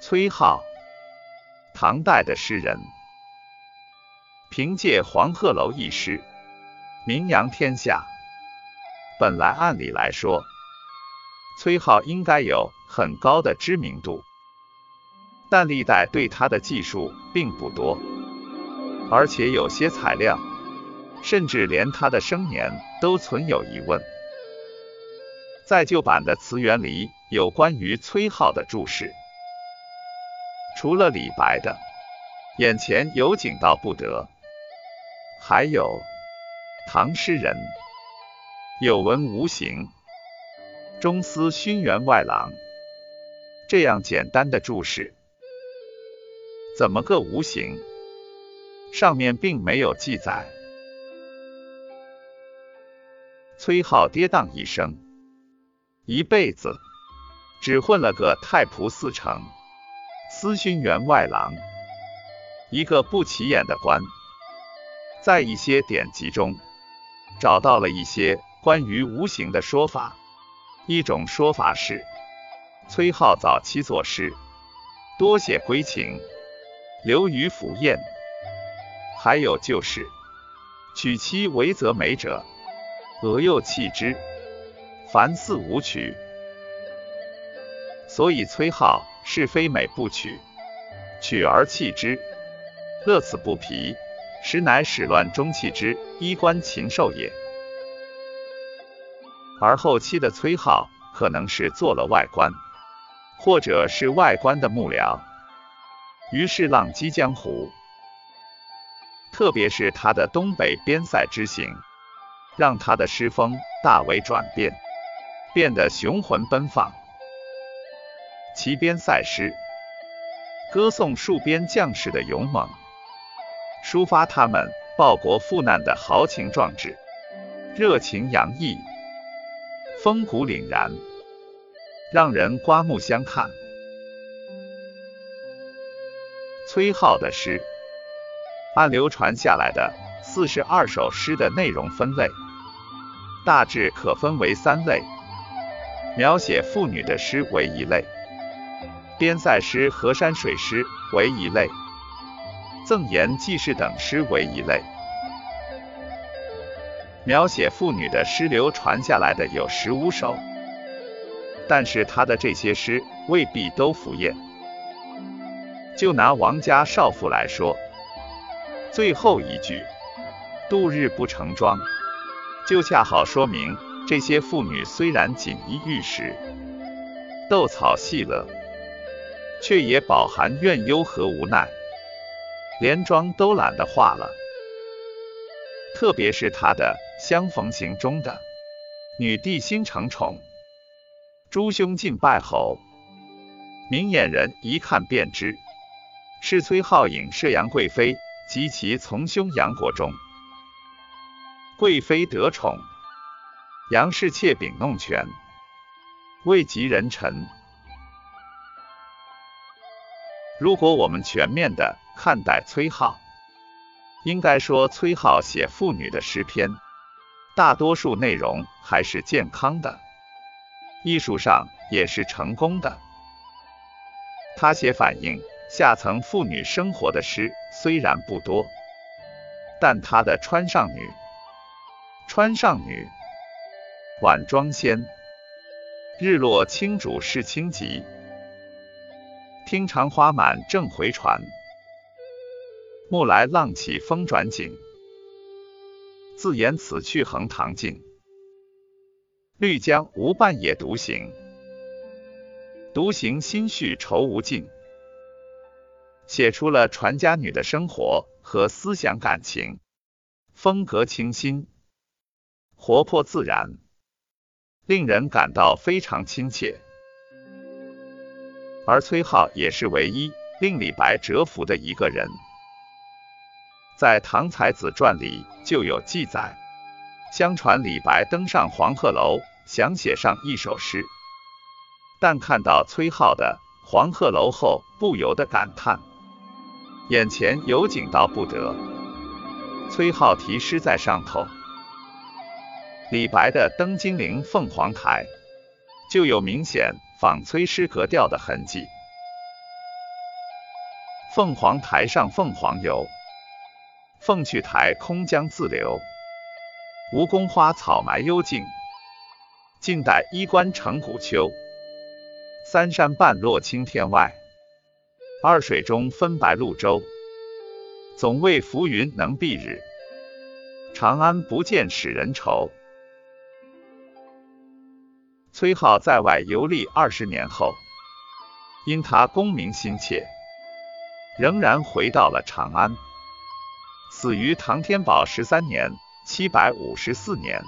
崔颢，唐代的诗人，凭借《黄鹤楼》一诗名扬天下。本来按理来说，崔颢应该有很高的知名度，但历代对他的记述并不多，而且有些材料，甚至连他的生年都存有疑问。在旧版的词源里有关于崔颢的注释。除了李白的“眼前有景到不得”，还有唐诗人“有闻无形，中司勋员外郎”这样简单的注释。怎么个无形？上面并没有记载。崔颢跌宕一生，一辈子只混了个太仆寺丞。司勋员外郎，一个不起眼的官，在一些典籍中找到了一些关于无形的说法。一种说法是，崔颢早期作诗多写归情，流于浮艳；还有就是，娶妻为则美者，俄又弃之，凡四五曲。所以崔颢。是非美不取，取而弃之，乐此不疲，实乃始乱终弃之衣冠禽兽也。而后期的崔颢可能是做了外官，或者是外官的幕僚，于是浪迹江湖。特别是他的东北边塞之行，让他的诗风大为转变，变得雄浑奔放。其边塞诗，歌颂戍边将士的勇猛，抒发他们报国赴难的豪情壮志，热情洋溢，风骨凛然，让人刮目相看。崔颢的诗，按流传下来的四十二首诗的内容分类，大致可分为三类：描写妇女的诗为一类。边塞诗和山水诗为一类，赠言记事等诗为一类。描写妇女的诗流传下来的有十五首，但是他的这些诗未必都符艳。就拿王家少妇来说，最后一句“度日不成妆”，就恰好说明这些妇女虽然锦衣玉食、斗草戏乐。却也饱含怨忧和无奈，连妆都懒得化了。特别是他的《相逢行》中的“女帝心承宠，诸兄尽拜侯”，明眼人一看便知，是崔浩影射杨贵妃及其从兄杨国忠。贵妃得宠，杨氏妾秉弄权，位极人臣。如果我们全面的看待崔颢，应该说崔颢写妇女的诗篇，大多数内容还是健康的，艺术上也是成功的。他写反映下层妇女生活的诗虽然不多，但他的《川上女》《川上女》《晚妆仙》《日落青渚是清集》。听长花满正回船，暮来浪起风转景。自言此去横塘尽，绿江无伴也独行。独行心绪愁无尽，写出了船家女的生活和思想感情，风格清新，活泼自然，令人感到非常亲切。而崔颢也是唯一令李白折服的一个人，在《唐才子传》里就有记载。相传李白登上黄鹤楼，想写上一首诗，但看到崔颢的《黄鹤楼》后，不由得感叹：“眼前有景到不得。”崔颢题诗在上头。李白的《登金陵凤凰台》就有明显。仿崔诗格调的痕迹。凤凰台上凤凰游，凤去台空江自流。吴宫花草埋幽径，晋代衣冠成古丘。三山半落青天外，二水中分白鹭洲。总为浮云能蔽日，长安不见使人愁。崔颢在外游历二十年后，因他功名心切，仍然回到了长安，死于唐天宝十三年。七百五十四年。